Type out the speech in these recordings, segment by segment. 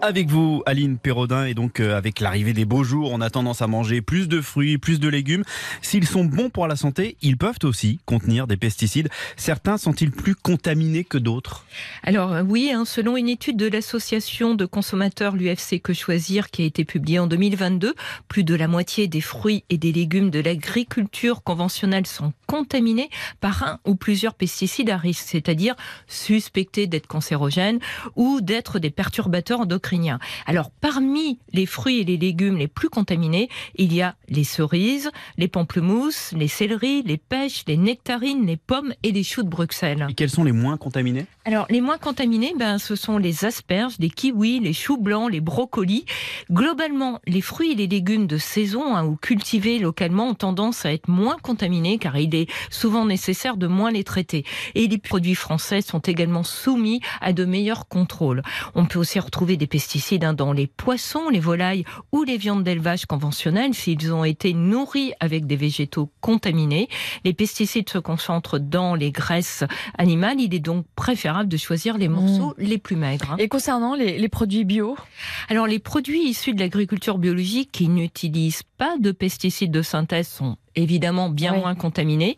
Avec vous, Aline Perrodin, et donc euh, avec l'arrivée des beaux jours, on a tendance à manger plus de fruits, plus de légumes. S'ils sont bons pour la santé, ils peuvent aussi contenir des pesticides. Certains sont-ils plus contaminés que d'autres? Alors euh, oui, hein, selon une étude de l'association de consommateurs l'UFC Que Choisir qui a été publiée en 2022, plus de la moitié des fruits et des légumes de l'agriculture conventionnelle sont contaminés par un ou plusieurs pesticides à risque, c'est-à-dire suspectés d'être cancérogènes ou d'être des perturbateurs endocriniens. Alors, parmi les fruits et les légumes les plus contaminés, il y a les cerises, les pamplemousses, les céleris, les pêches, les nectarines, les pommes et les choux de Bruxelles. Et quels sont les moins contaminés? Alors, les moins contaminés, ben, ce sont les asperges, les kiwis, les choux blancs, les brocolis. Globalement, les fruits et les légumes de saison hein, ou cultivés localement ont tendance à être moins contaminés car il est souvent nécessaire de moins les traiter. Et les produits français sont également soumis à de meilleurs contrôles. On peut aussi retrouver des pesticides hein, dans les poissons, les volailles ou les viandes d'élevage conventionnelles s'ils ont été nourris avec des végétaux contaminés. Les pesticides se concentrent dans les graisses animales. Il est donc préférable de choisir les morceaux les plus maigres. hein. Et concernant les, les produits bio, Alors les produits issus de l'agriculture biologique qui n'utilisent pas de pesticides de synthèse sont évidemment bien Oui. moins contaminés.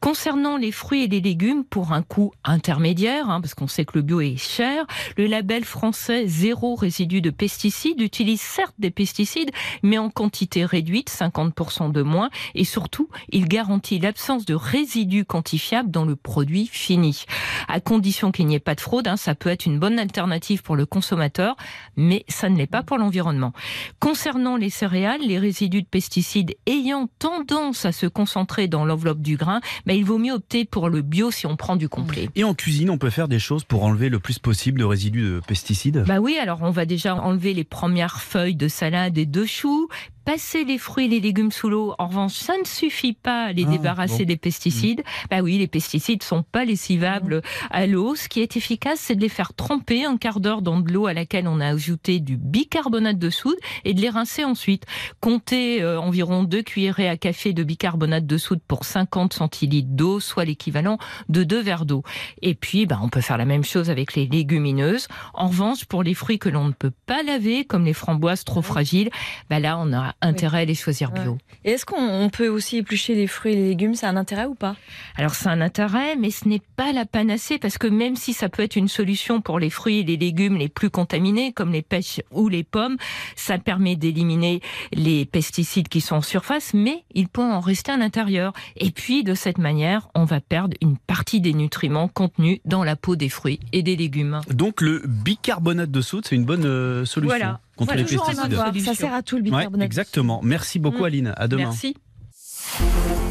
Concernant les fruits et les légumes, pour un coût intermédiaire, hein, parce qu'on sait que le bio est cher, le label français zéro résidu de pesticides utilise certes des pesticides, mais en quantité réduite, 50% de moins, et surtout, il garantit l'absence de résidus quantifiables dans le produit fini. À condition qu'il n'y ait pas de fraude, hein, ça peut être une bonne alternative pour le consommateur, mais ça ne l'est pas pour l'environnement. Concernant les céréales, les résidus de pesticides ayant tendance à se concentrer dans l'enveloppe du grain, ben, il vaut mieux opter pour le bio si on prend du complet. Et en cuisine, on peut faire des choses pour enlever le plus possible de résidus de pesticides? Bah oui, alors on va déjà enlever les premières feuilles de salade et de choux, passer les fruits et les légumes sous l'eau. En revanche, ça ne suffit pas à les Ah, débarrasser bon. des pesticides. Bah oui, les pesticides sont pas lessivables à l'eau. Ce qui est efficace, c'est de les faire tremper un quart d'heure dans de l'eau à laquelle on a ajouté du bicarbonate de soude et de les rincer ensuite. Comptez euh, environ 2 cuillerées à café de bicarbonate de soude pour 50 centilitres d'eau, soit l'équivalent de 2 verres d'eau. Et puis, bah, on peut faire la même chose avec les légumineuses. En revanche, pour les fruits que l'on ne peut pas laver, comme les framboises trop fragiles, bah là, on a intérêt à les choisir bio. Ouais. et est-ce qu'on on peut aussi éplucher les fruits et les légumes Ça a un intérêt ou pas? Alors c'est un intérêt, mais ce n'est pas la panacée parce que même si ça peut être une solution pour les fruits et les légumes les plus contaminés, comme les pêches ou les pommes, ça permet d'éliminer les pesticides qui sont en surface, mais il peut en rester à l'intérieur. Et puis de cette manière, on va perdre une partie des nutriments contenus dans la peau des fruits et des légumes. Donc le bicarbonate de soude, c'est une bonne euh, solution Voilà. Contre Voilà, les pesticides. Ça sert à tout le Ouais, bicarbonate. exactement. Merci beaucoup Mm. Aline. À demain. Merci.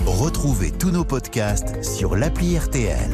Retrouvez tous nos podcasts sur l'appli RTL.